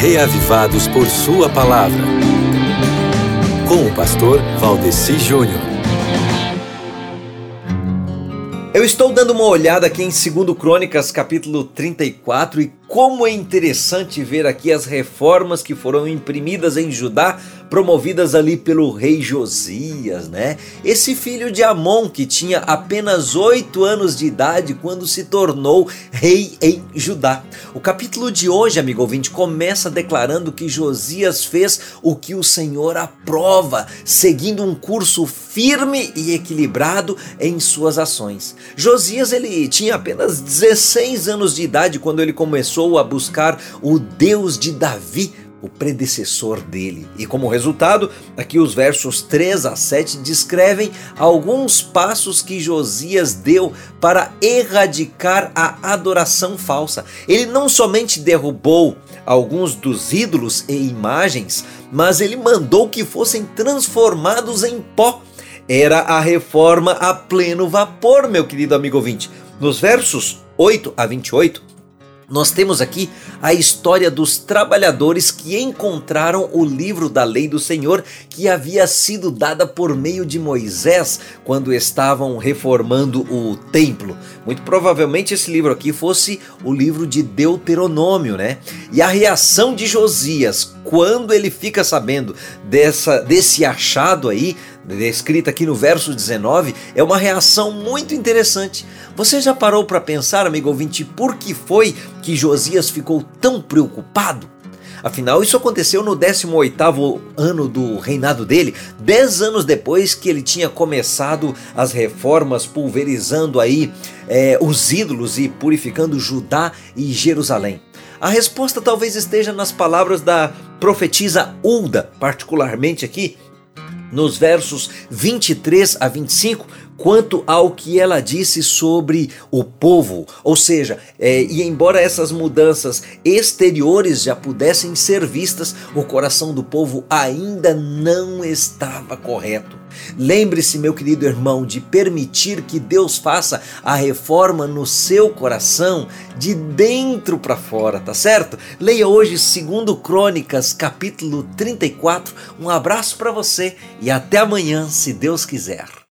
reavivados por Sua palavra. Com o pastor Valdeci Júnior. Eu estou dando uma olhada aqui em 2 Crônicas, capítulo 34, e como é interessante ver aqui as reformas que foram imprimidas em Judá, promovidas ali pelo rei Josias, né? Esse filho de Amon que tinha apenas oito anos de idade quando se tornou rei em Judá. O capítulo de hoje, amigo ouvinte, começa declarando que Josias fez o que o Senhor aprova, seguindo um curso firme e equilibrado em suas ações. Josias ele tinha apenas 16 anos de idade quando ele começou começou a buscar o Deus de Davi, o predecessor dele. E como resultado, aqui os versos 3 a 7 descrevem alguns passos que Josias deu para erradicar a adoração falsa. Ele não somente derrubou alguns dos ídolos e imagens, mas ele mandou que fossem transformados em pó. Era a reforma a pleno vapor, meu querido amigo ouvinte. Nos versos 8 a 28, nós temos aqui a história dos trabalhadores que encontraram o livro da lei do Senhor que havia sido dada por meio de Moisés quando estavam reformando o templo. Muito provavelmente esse livro aqui fosse o livro de Deuteronômio, né? E a reação de Josias quando ele fica sabendo dessa, desse achado aí descrita aqui no verso 19, é uma reação muito interessante. Você já parou para pensar, amigo ouvinte, por que foi que Josias ficou tão preocupado? Afinal, isso aconteceu no 18º ano do reinado dele, 10 anos depois que ele tinha começado as reformas, pulverizando aí é, os ídolos e purificando Judá e Jerusalém. A resposta talvez esteja nas palavras da profetisa Ulda, particularmente aqui, nos versos 23 a 25, quanto ao que ela disse sobre o povo. Ou seja, é, e embora essas mudanças exteriores já pudessem ser vistas, o coração do povo ainda não estava correto. Lembre-se, meu querido irmão, de permitir que Deus faça a reforma no seu coração de dentro para fora, tá certo? Leia hoje segundo Crônicas, capítulo 34. Um abraço para você e até amanhã, se Deus quiser.